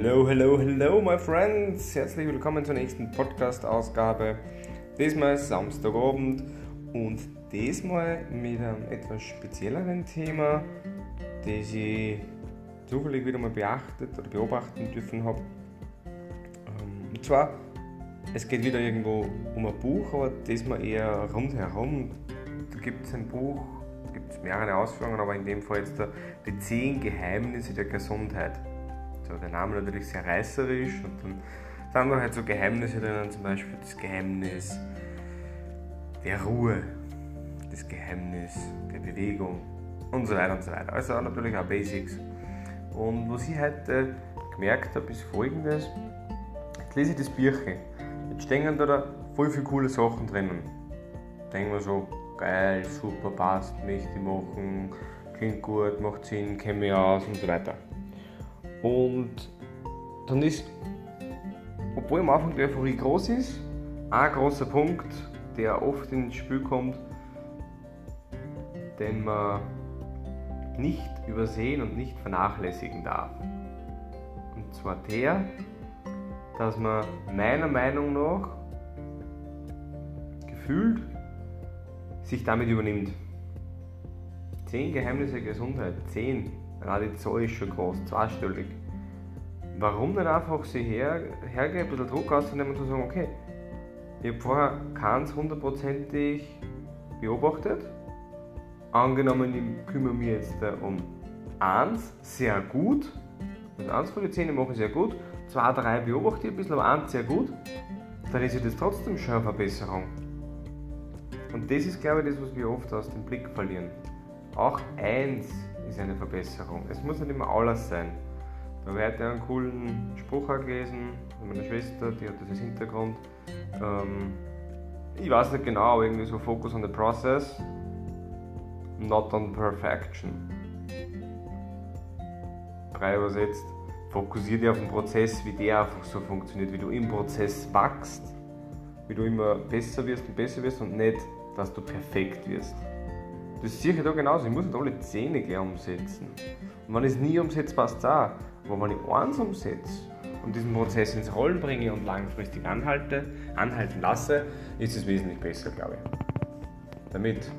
Hello, hello, hello, my friends! Herzlich willkommen zur nächsten Podcast-Ausgabe. Diesmal Samstagabend und diesmal mit einem etwas spezielleren Thema, das ich zufällig wieder mal beachtet oder beobachten dürfen habe. Ähm, und zwar, es geht wieder irgendwo um ein Buch, aber diesmal eher rundherum. Da gibt es ein Buch, gibt es mehrere Ausführungen, aber in dem Fall jetzt die 10 Geheimnisse der Gesundheit so der Name natürlich sehr reißerisch und dann sind da halt so Geheimnisse drinnen, zum Beispiel das Geheimnis der Ruhe, das Geheimnis der Bewegung und so weiter und so weiter. Also natürlich auch Basics. Und was ich heute gemerkt habe, ist folgendes. Jetzt lese ich das Büchchen. Jetzt stehen da voll viele coole Sachen drinnen. Denken wir so, geil, super, passt, möchte ich machen, klingt gut, macht Sinn, kenne mich aus und so weiter. Und dann ist, obwohl am Anfang die Euphorie groß ist, ein großer Punkt, der oft ins Spiel kommt, den man nicht übersehen und nicht vernachlässigen darf. Und zwar der, dass man meiner Meinung nach gefühlt sich damit übernimmt. Zehn Geheimnisse Gesundheit, zehn Die Zahl ist schon groß, zweistellig. Warum nicht einfach sich her, hergehen, ein bisschen Druck auszunehmen und zu sagen, okay, ich habe vorher keins hundertprozentig beobachtet. Angenommen, ich kümmere mich jetzt um eins sehr gut, also eins von den zehn mache ich sehr gut, zwei, drei beobachte ich ein bisschen, aber eins sehr gut, dann ist das trotzdem schon eine Verbesserung. Und das ist, glaube ich, das, was wir oft aus dem Blick verlieren. Auch eins ist eine Verbesserung. Es muss nicht immer alles sein. Da habe ich heute einen coolen Spruch gelesen von meiner Schwester, die hat das als Hintergrund. Ähm, ich weiß nicht genau, aber irgendwie so Focus on the process, not on perfection. Frei übersetzt, fokussiere dich auf den Prozess, wie der einfach so funktioniert, wie du im Prozess wachst, wie du immer besser wirst und besser wirst und nicht, dass du perfekt wirst. Das sehe ich da genauso. Ich muss nicht alle Zähne gleich umsetzen. Und wenn ich es nie umsetze, passt es auch. Aber wenn ich eins umsetze und diesen Prozess ins Rollen bringe und langfristig anhalte, anhalten lasse, ist es wesentlich besser, glaube ich. Damit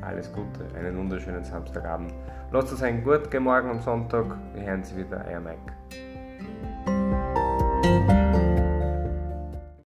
alles Gute, einen wunderschönen Samstagabend. Lasst es euch gut morgen und Sonntag. Wir hören Sie wieder, euer Mike.